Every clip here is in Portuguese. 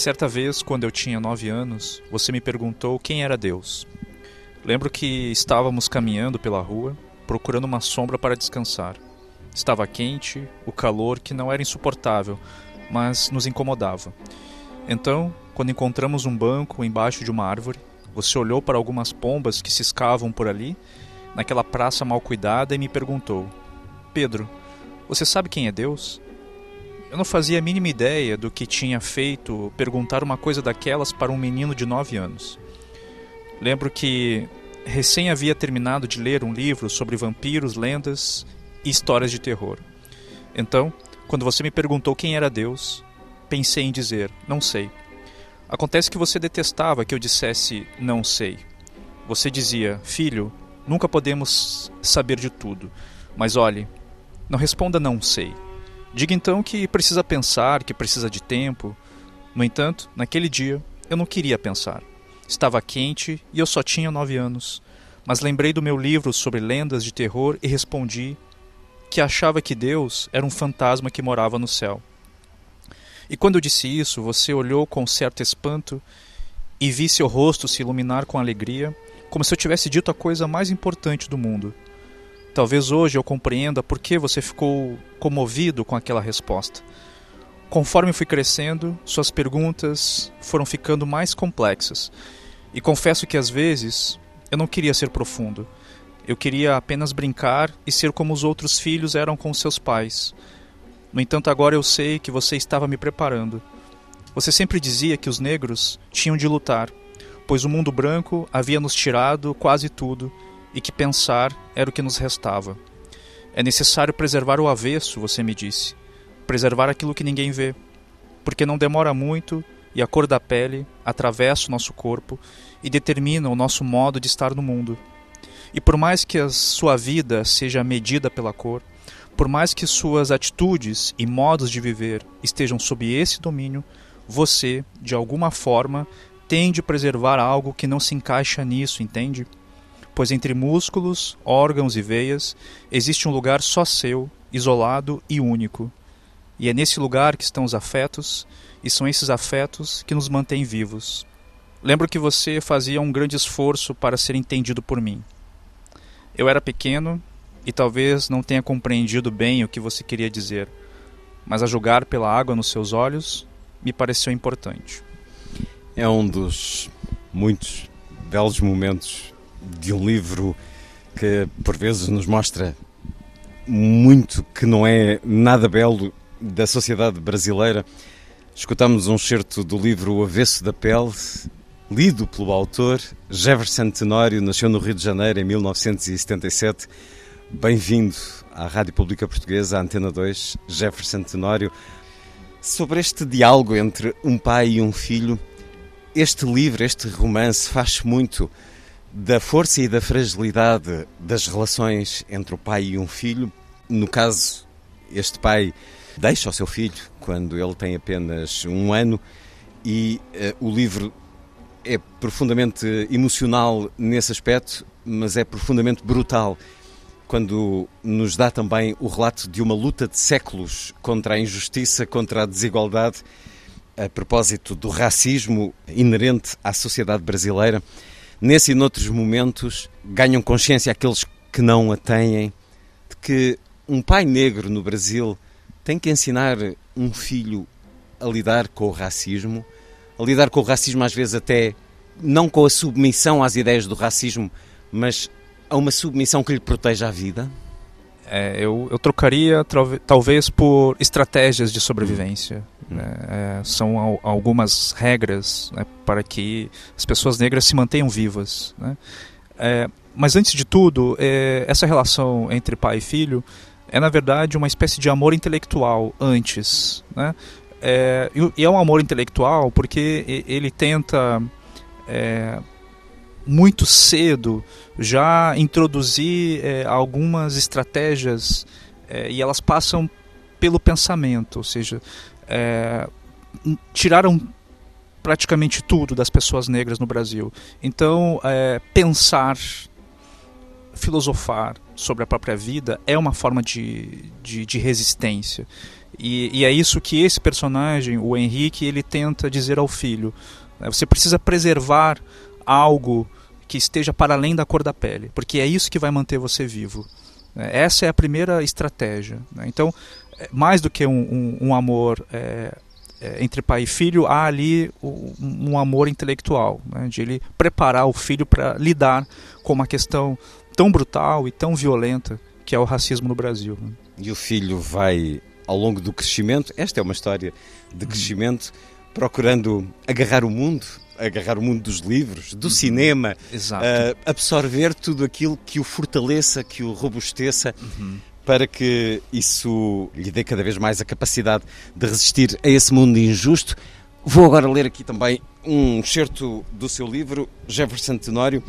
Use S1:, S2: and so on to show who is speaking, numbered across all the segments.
S1: Certa vez, quando eu tinha nove anos, você me perguntou quem era Deus. Lembro que estávamos caminhando pela rua, procurando uma sombra para descansar. Estava quente, o calor que não era insuportável, mas nos incomodava. Então, quando encontramos um banco embaixo de uma árvore, você olhou para algumas pombas que ciscavam por ali, naquela praça mal cuidada, e me perguntou: Pedro, você sabe quem é Deus? Eu não fazia a mínima ideia do que tinha feito perguntar uma coisa daquelas para um menino de nove anos. Lembro que recém havia terminado de ler um livro sobre vampiros, lendas e histórias de terror. Então, quando você me perguntou quem era Deus, pensei em dizer: não sei. Acontece que você detestava que eu dissesse não sei. Você dizia: filho, nunca podemos saber de tudo, mas olhe, não responda não sei. Diga então que precisa pensar, que precisa de tempo. No entanto, naquele dia, eu não queria pensar. Estava quente e eu só tinha nove anos. Mas lembrei do meu livro sobre lendas de terror e respondi que achava que Deus era um fantasma que morava no céu. E quando eu disse isso, você olhou com certo espanto e vi seu rosto se iluminar com alegria, como se eu tivesse dito a coisa mais importante do mundo. Talvez hoje eu compreenda por que você ficou comovido com aquela resposta. Conforme fui crescendo, suas perguntas foram ficando mais complexas. E confesso que às vezes eu não queria ser profundo. Eu queria apenas brincar e ser como os outros filhos eram com seus pais. No entanto, agora eu sei que você estava me preparando. Você sempre dizia que os negros tinham de lutar, pois o mundo branco havia nos tirado quase tudo e que pensar era o que nos restava. É necessário preservar o avesso, você me disse. Preservar aquilo que ninguém vê. Porque não demora muito e a cor da pele atravessa o nosso corpo e determina o nosso modo de estar no mundo. E por mais que a sua vida seja medida pela cor, por mais que suas atitudes e modos de viver estejam sob esse domínio, você, de alguma forma, tem de preservar algo que não se encaixa nisso, entende? Pois entre músculos, órgãos e veias existe um lugar só seu, isolado e único. E é nesse lugar que estão os afetos, e são esses afetos que nos mantêm vivos. Lembro que você fazia um grande esforço para ser entendido por mim. Eu era pequeno e talvez não tenha compreendido bem o que você queria dizer, mas a julgar pela água nos seus olhos, me pareceu importante.
S2: É um dos muitos belos momentos de um livro que por vezes nos mostra muito que não é nada belo da sociedade brasileira. Escutamos um certo do livro O Avesso da Pele, lido pelo autor. Jefferson Tenório nasceu no Rio de Janeiro em 1977. Bem-vindo à Rádio Pública Portuguesa, à Antena 2, Jefferson Tenório. Sobre este diálogo entre um pai e um filho, este livro, este romance, faz muito da força e da fragilidade das relações entre o pai e um filho. No caso, este pai deixa o seu filho quando ele tem apenas um ano e uh, o livro é profundamente emocional nesse aspecto, mas é profundamente brutal quando nos dá também o relato de uma luta de séculos contra a injustiça, contra a desigualdade, a propósito do racismo inerente à sociedade brasileira. Nesse e noutros momentos ganham consciência aqueles que não a têm de que um pai negro no Brasil tem que ensinar um filho a lidar com o racismo, a lidar com o racismo, às vezes até não com a submissão às ideias do racismo, mas a uma submissão que lhe proteja a vida?
S1: É, eu, eu trocaria talvez por estratégias de sobrevivência. Hum. Né? É, são al algumas regras né, para que as pessoas negras se mantenham vivas. Né? É, mas antes de tudo, é, essa relação entre pai e filho é na verdade uma espécie de amor intelectual antes. Né? É, e é um amor intelectual porque ele tenta é, muito cedo já introduzir é, algumas estratégias é, e elas passam pelo pensamento, ou seja, é, tiraram praticamente tudo das pessoas negras no Brasil. Então, é, pensar, filosofar sobre a própria vida é uma forma de, de, de resistência. E, e, é isso que esse personagem, o Henrique, ele tenta dizer ao filho. Né? Você precisa preservar algo que esteja para além da cor da pele, porque é isso que vai manter você vivo. Né? Essa é a primeira estratégia. Né? Então, é, mais do que um, um, um amor é, é, entre pai e filho, há ali um, amor intelectual, né? de ele preparar o filho para lidar com uma questão tão brutal e tão violenta que é o racismo no Brasil. Né?
S2: E o filho vai, ao longo do crescimento, esta é uma história de crescimento, procurando agarrar o mundo, agarrar o mundo dos livros, do uhum. cinema, uh, absorver tudo aquilo que o fortaleça, que o robusteça. Uhum para que isso lhe dê cada vez mais a capacidade de resistir a esse mundo injusto. Vou agora ler aqui também um excerto do seu livro, Jefferson Tenório.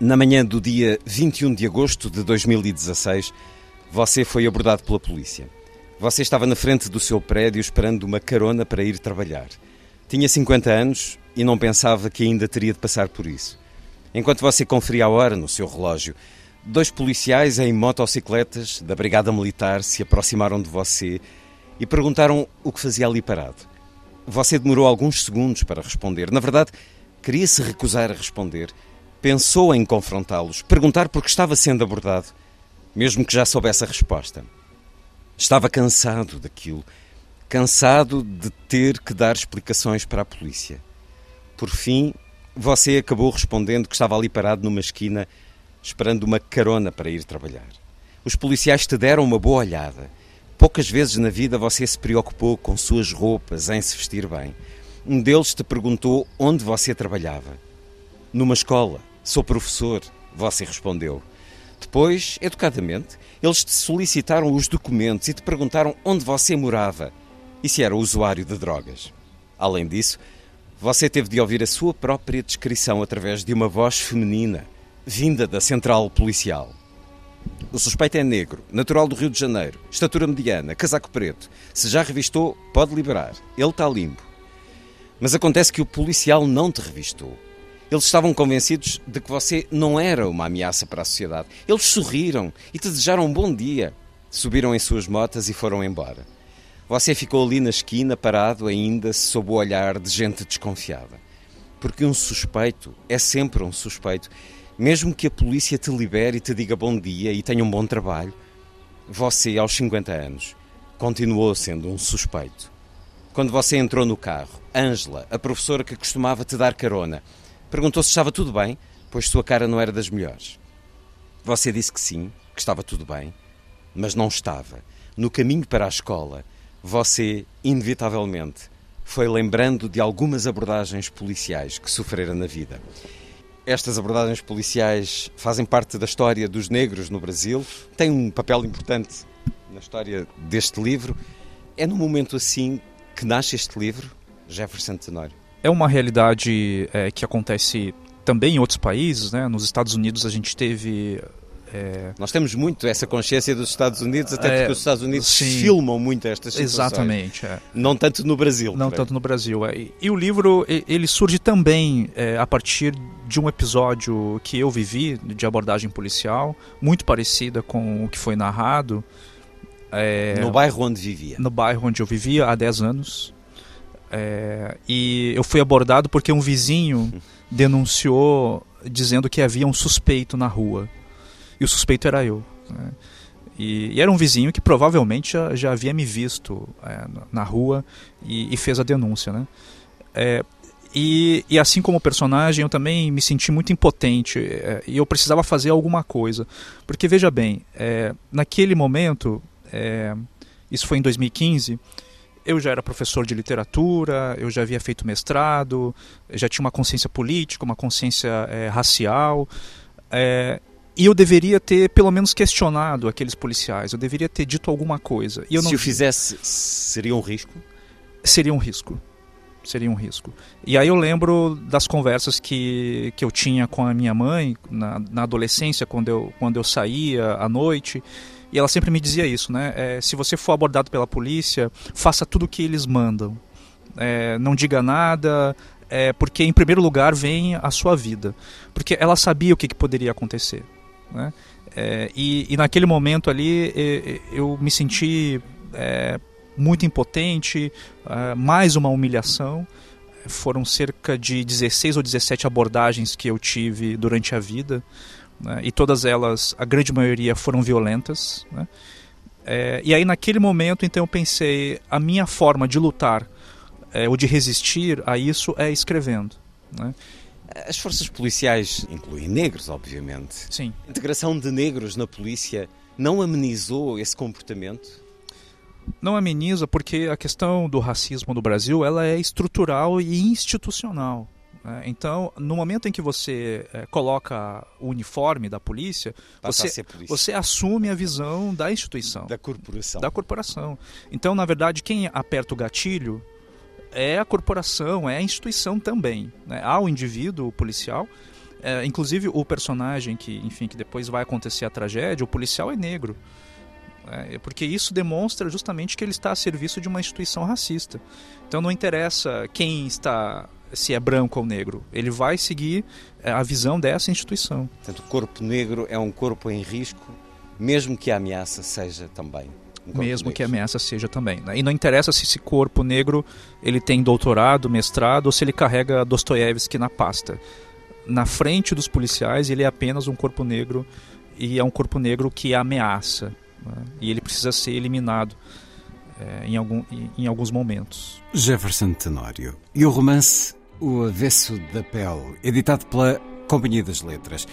S2: Na manhã do dia 21 de agosto de 2016, você foi abordado pela polícia. Você estava na frente do seu prédio esperando uma carona para ir trabalhar. Tinha 50 anos e não pensava que ainda teria de passar por isso. Enquanto você conferia a hora no seu relógio, Dois policiais em motocicletas da Brigada Militar se aproximaram de você e perguntaram o que fazia ali parado. Você demorou alguns segundos para responder. Na verdade, queria se recusar a responder. Pensou em confrontá-los, perguntar por que estava sendo abordado, mesmo que já soubesse a resposta. Estava cansado daquilo, cansado de ter que dar explicações para a polícia. Por fim, você acabou respondendo que estava ali parado numa esquina esperando uma carona para ir trabalhar. Os policiais te deram uma boa olhada. Poucas vezes na vida você se preocupou com suas roupas, em se vestir bem. Um deles te perguntou onde você trabalhava. Numa escola. Sou professor, você respondeu. Depois, educadamente, eles te solicitaram os documentos e te perguntaram onde você morava e se era usuário de drogas. Além disso, você teve de ouvir a sua própria descrição através de uma voz feminina vinda da central policial. O suspeito é negro, natural do Rio de Janeiro, estatura mediana, casaco preto. Se já revistou, pode liberar. Ele está limpo. Mas acontece que o policial não te revistou. Eles estavam convencidos de que você não era uma ameaça para a sociedade. Eles sorriram e te desejaram um bom dia. Subiram em suas motas e foram embora. Você ficou ali na esquina, parado ainda, sob o olhar de gente desconfiada. Porque um suspeito é sempre um suspeito mesmo que a polícia te libere e te diga bom dia e tenha um bom trabalho, você, aos 50 anos, continuou sendo um suspeito. Quando você entrou no carro, Ângela, a professora que costumava te dar carona, perguntou se estava tudo bem, pois sua cara não era das melhores. Você disse que sim, que estava tudo bem, mas não estava. No caminho para a escola, você, inevitavelmente, foi lembrando de algumas abordagens policiais que sofrera na vida. Estas abordagens policiais fazem parte da história dos negros no Brasil, têm um papel importante na história deste livro. É num momento assim que nasce este livro, Jefferson Tenório?
S1: É uma realidade é, que acontece também em outros países, né? Nos Estados Unidos a gente teve
S2: é... Nós temos muito essa consciência dos Estados Unidos, até porque é, os Estados Unidos sim, filmam muito estas situações.
S1: Exatamente. É.
S2: Não tanto no Brasil.
S1: Não tanto no Brasil. É. E, o livro ele surge também é, a partir de um episódio que eu vivi de abordagem policial, muito parecida com o que foi narrado.
S2: É, no bairro onde vivia?
S1: No bairro onde eu vivia há 10 anos. e eu fui abordado porque um vizinho denunciou dizendo que havia um suspeito na rua e o suspeito era eu. Né? E, e, era um vizinho que provavelmente já, já havia me visto é, na rua e, e, fez a denúncia. Né? É, e, e, assim como personagem, eu também me senti muito impotente é, e eu precisava fazer alguma coisa. Porque, veja bem, é, naquele momento, é, isso foi em 2015, eu já era professor de literatura, eu já havia feito mestrado, já tinha uma consciência política, uma consciência é, racial. E eu deveria ter, pelo menos, questionado aqueles policiais. Eu deveria ter dito alguma coisa. E eu
S2: Se
S1: não...
S2: o fizesse, seria um risco?
S1: seria um risco. Seria um risco. E aí eu lembro das conversas que, que eu tinha com a minha mãe na, na adolescência, quando eu, quando eu saía à noite. E ela sempre me dizia isso, né? É, se você for abordado pela polícia, faça tudo o que eles mandam. É, não diga nada, é, porque em primeiro lugar vem a sua vida. Porque ela sabia o que, que poderia acontecer. Né? É, e, e, naquele momento ali eu me senti é, muito impotente, é, mais uma humilhação. Foram cerca de 16 ou 17 abordagens que eu tive durante a vida, né? e todas elas, a grande maioria, foram violentas. Né? É, e aí, naquele momento, então, eu pensei: a minha forma de lutar é, ou de resistir a isso é escrevendo. Né?
S2: As forças policiais incluem negros, obviamente.
S1: Sim.
S2: A integração de negros na polícia não amenizou esse comportamento?
S1: não ameniza porque a questão do racismo no Brasil ela é estrutural e institucional. Né? Então, no momento em que você é, coloca o uniforme da polícia, você, polícia. você assume a visão da instituição.
S2: Da corporação.
S1: Da corporação. Então, na verdade, quem aperta o gatilho é a corporação, é a instituição também. Né? Há o indivíduo o policial, é, inclusive o personagem que, enfim, que depois vai acontecer a tragédia, o policial é negro. É, porque isso demonstra justamente que ele está a serviço de uma instituição racista. Então não interessa quem está, se é branco ou negro, ele vai seguir é, a visão dessa instituição.
S2: O corpo negro é um corpo em risco, mesmo que a ameaça seja também.
S1: Mesmo que a ameaça seja também. Né? E não interessa se esse corpo negro ele tem doutorado, mestrado ou se ele carrega Dostoiévski na pasta. Na frente dos policiais, ele é apenas um corpo negro e é um corpo negro que ameaça, né? E ele precisa ser eliminado é, em, algum, em, em alguns momentos.
S3: Jefferson Tenório. E o romance O Avesso da Pele, editado pela Companhia das Letras.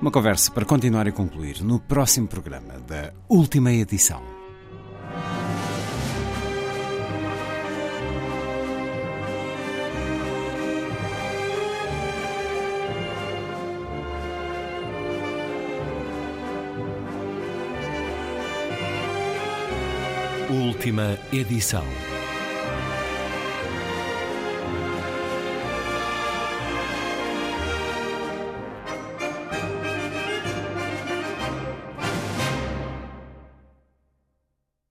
S3: Uma conversa para continuar e concluir no próximo programa da última edição. Última edição.